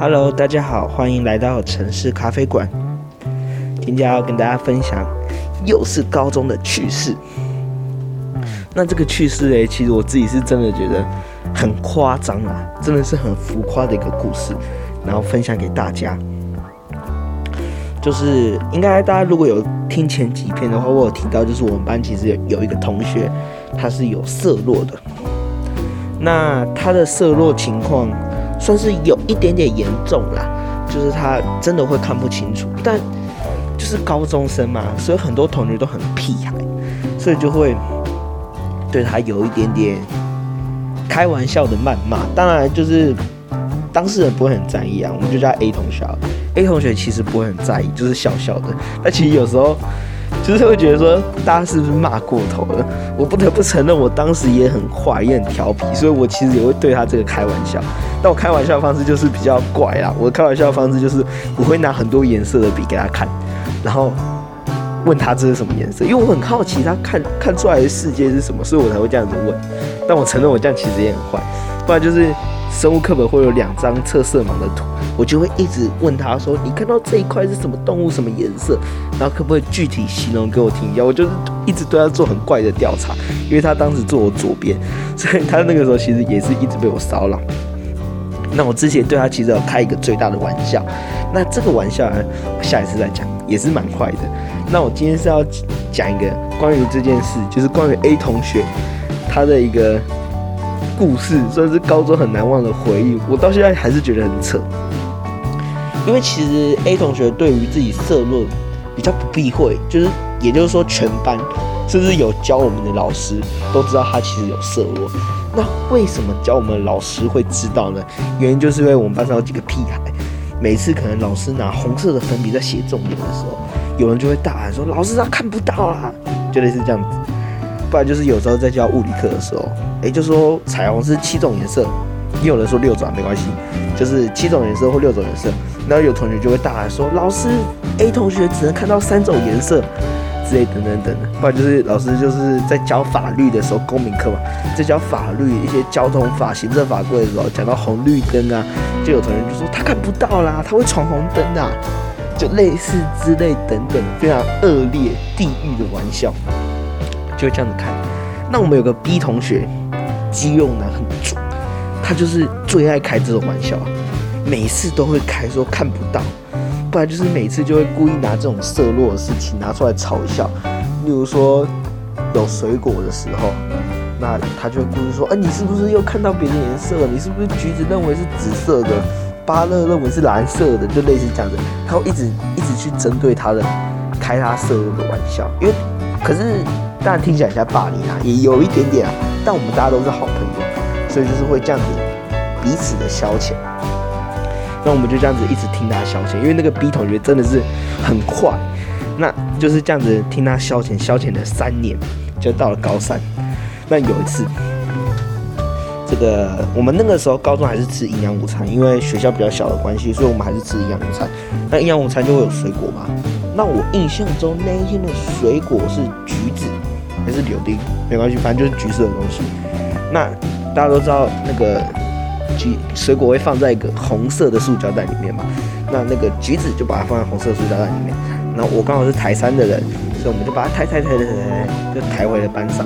Hello，大家好，欢迎来到城市咖啡馆。今天要跟大家分享，又是高中的趣事。那这个趣事诶，其实我自己是真的觉得很夸张啊，真的是很浮夸的一个故事，然后分享给大家。就是应该大家如果有听前几篇的话，我有提到，就是我们班其实有有一个同学，他是有色弱的。那他的色弱情况算是有一点点严重啦，就是他真的会看不清楚。但就是高中生嘛，所以很多同学都很屁孩，所以就会对他有一点点开玩笑的谩骂。当然就是当事人不会很在意啊，我们就叫 A 同学。A 同学其实不会很在意，就是笑笑的。但其实有时候就是会觉得说，大家是不是骂过头了？我不得不承认，我当时也很坏，也很调皮，所以我其实也会对他这个开玩笑。但我开玩笑的方式就是比较怪啦。我开玩笑的方式就是我会拿很多颜色的笔给他看，然后问他这是什么颜色，因为我很好奇他看看出来的世界是什么，所以我才会这样子问。但我承认我这样其实也很坏，不然就是。生物课本会有两张测色盲的图，我就会一直问他说：“你看到这一块是什么动物、什么颜色？然后可不可以具体形容给我听一下？”我就是一直对他做很怪的调查，因为他当时坐我左边，所以他那个时候其实也是一直被我骚扰。那我之前对他其实有开一个最大的玩笑，那这个玩笑呢，下一次再讲，也是蛮快的。那我今天是要讲一个关于这件事，就是关于 A 同学他的一个。故事算是高中很难忘的回忆，我到现在还是觉得很扯。因为其实 A 同学对于自己色弱比较不避讳，就是也就是说全班甚至有教我们的老师都知道他其实有色弱。那为什么教我们的老师会知道呢？原因就是因为我们班上有几个屁孩，每次可能老师拿红色的粉笔在写重点的时候，有人就会大喊说：“老师他看不到啦！”就类似这样子。不然就是有时候在教物理课的时候，哎，就说彩虹是七种颜色，也有人说六种没关系，就是七种颜色或六种颜色。然后有同学就会大喊说：“老师，A 同学只能看到三种颜色，之类等等等等。”不然就是老师就是在教法律的时候，公民课嘛，在教法律一些交通法、行政法规的时候，讲到红绿灯啊，就有同学就说他看不到啦，他会闯红灯啊，就类似之类等等非常恶劣、地狱的玩笑。就这样子看，那我们有个 B 同学，肌肉男很重，他就是最爱开这种玩笑，每次都会开说看不到，不然就是每次就会故意拿这种色弱的事情拿出来嘲笑。例如说有水果的时候，那他就会故意说，哎，你是不是又看到别的颜色了？你是不是橘子认为是紫色的，芭乐认为是蓝色的？就类似这样子，他会一直一直去针对他的开他色弱的玩笑，因为可是。当然听起来像霸凌啊，也有一点点啊。但我们大家都是好朋友，所以就是会这样子彼此的消遣。那我们就这样子一直听他消遣，因为那个 B 同学真的是很快，那就是这样子听他消遣，消遣了三年，就到了高三。那有一次，这个我们那个时候高中还是吃营养午餐，因为学校比较小的关系，所以我们还是吃营养午餐。那营养午餐就会有水果嘛。那我印象中那一天的水果是橘子。还是柳丁，没关系，反正就是橘色的东西。那大家都知道，那个橘水果会放在一个红色的塑胶袋里面嘛？那那个橘子就把它放在红色塑胶袋里面。然后我刚好是台山的人，所以我们就把它抬抬抬抬抬，就抬回了班上。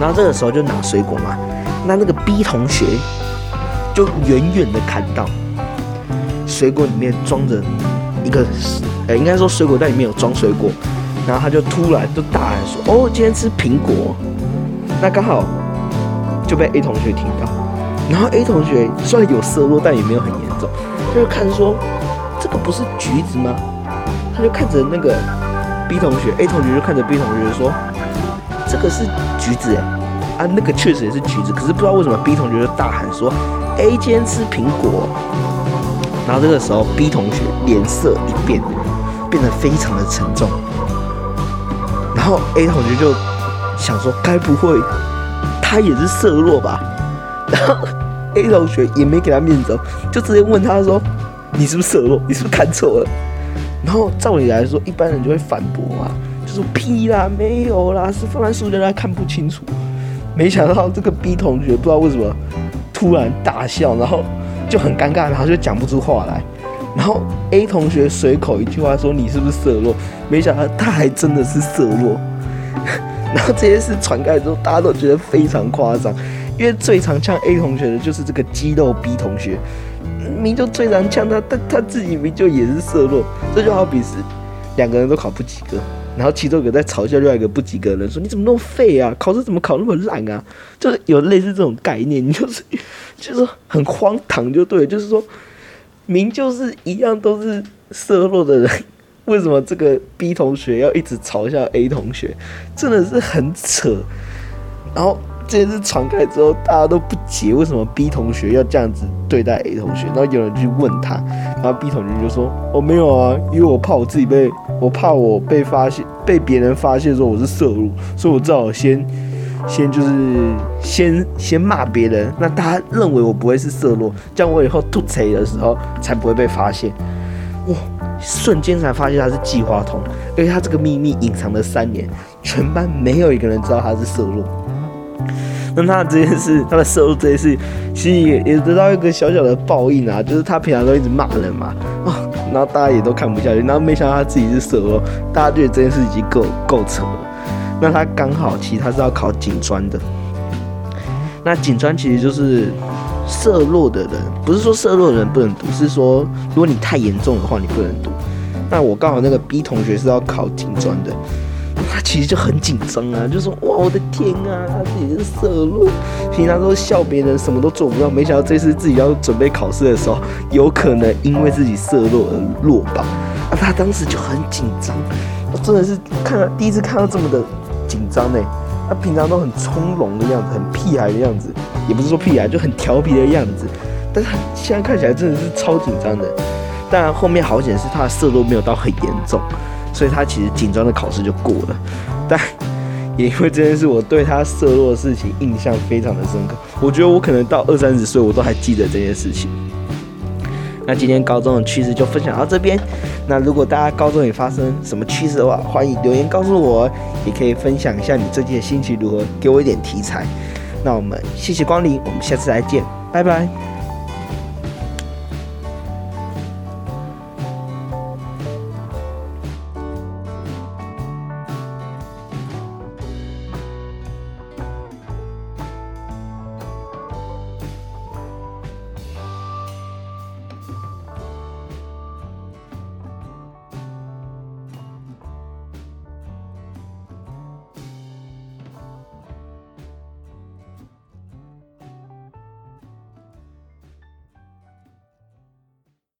然后这个时候就拿水果嘛。那那个 B 同学就远远的看到水果里面装着一个，呃，应该说水果袋里面有装水果。然后他就突然就大喊说：“哦，今天吃苹果。”那刚好就被 A 同学听到。然后 A 同学虽然有色弱，但也没有很严重。他就看说：“这个不是橘子吗？”他就看着那个 B 同学，A 同学就看着 B 同学说：“这个是橘子哎，啊，那个确实也是橘子。可是不知道为什么 B 同学就大喊说：‘A 今天吃苹果。’然后这个时候 B 同学脸色一变，变得非常的沉重。”然后 A 同学就想说，该不会他也是色弱吧？然后 A 同学也没给他面子，就直接问他说：“你是不是色弱？你是不是看错了？”然后照理来说，一般人就会反驳啊，就说：“屁啦，没有啦，是放在塑胶袋看不清楚。”没想到这个 B 同学不知道为什么突然大笑，然后就很尴尬，然后就讲不出话来。然后 A 同学随口一句话说：“你是不是色弱？”没想到他还真的是色弱。然后这件事传开之后，大家都觉得非常夸张，因为最常呛 A 同学的就是这个肌肉 B 同学，明就最常呛他，但他自己明就也是色弱。这就好比是两个人都考不及格，然后其中一个在嘲笑另外一个不及格的人说：“你怎么那么废啊？考试怎么考那么烂啊？”就是有类似这种概念，就是就是很荒唐，就对，就是说。明就是一样都是色弱的人，为什么这个 B 同学要一直嘲笑 A 同学？真的是很扯。然后这件事传开之后，大家都不解为什么 B 同学要这样子对待 A 同学。然后有人去问他，然后 B 同学就说：“哦，没有啊，因为我怕我自己被，我怕我被发现，被别人发现说我是色弱，所以我只好先。”先就是先先骂别人，那大家认为我不会是色弱，这样我以后吐槽的时候才不会被发现。哇，瞬间才发现他是计划通，因为他这个秘密隐藏了三年，全班没有一个人知道他是色弱。那他这件事，他的色弱这件事，其实也也得到一个小小的报应啊，就是他平常都一直骂人嘛，啊，然后大家也都看不下去，然后没想到他自己是色弱，大家觉得这件事已经够够扯了。那他刚好，其实他是要考警专的。那警专其实就是色弱的人，不是说色弱的人不能读，是说如果你太严重的话，你不能读。那我刚好那个 B 同学是要考警专的，其实就很紧张啊，就说哇我的天啊，他自己是色弱，平常都笑别人，什么都做不到，没想到这次自己要准备考试的时候，有可能因为自己色弱而落榜。啊，他当时就很紧张，我真的是看到第一次看到这么的。紧张呢，他平常都很从容的样子，很屁孩的样子，也不是说屁孩，就很调皮的样子。但是他现在看起来真的是超紧张的。但后面好险是他的色弱没有到很严重，所以他其实紧张的考试就过了。但 也因为这件事，我对他色弱的事情印象非常的深刻。我觉得我可能到二三十岁，我都还记得这件事情。那今天高中的趣事就分享到这边。那如果大家高中也发生什么趣事的话，欢迎留言告诉我，也可以分享一下你最近的心情如何，给我一点题材。那我们谢谢光临，我们下次再见，拜拜。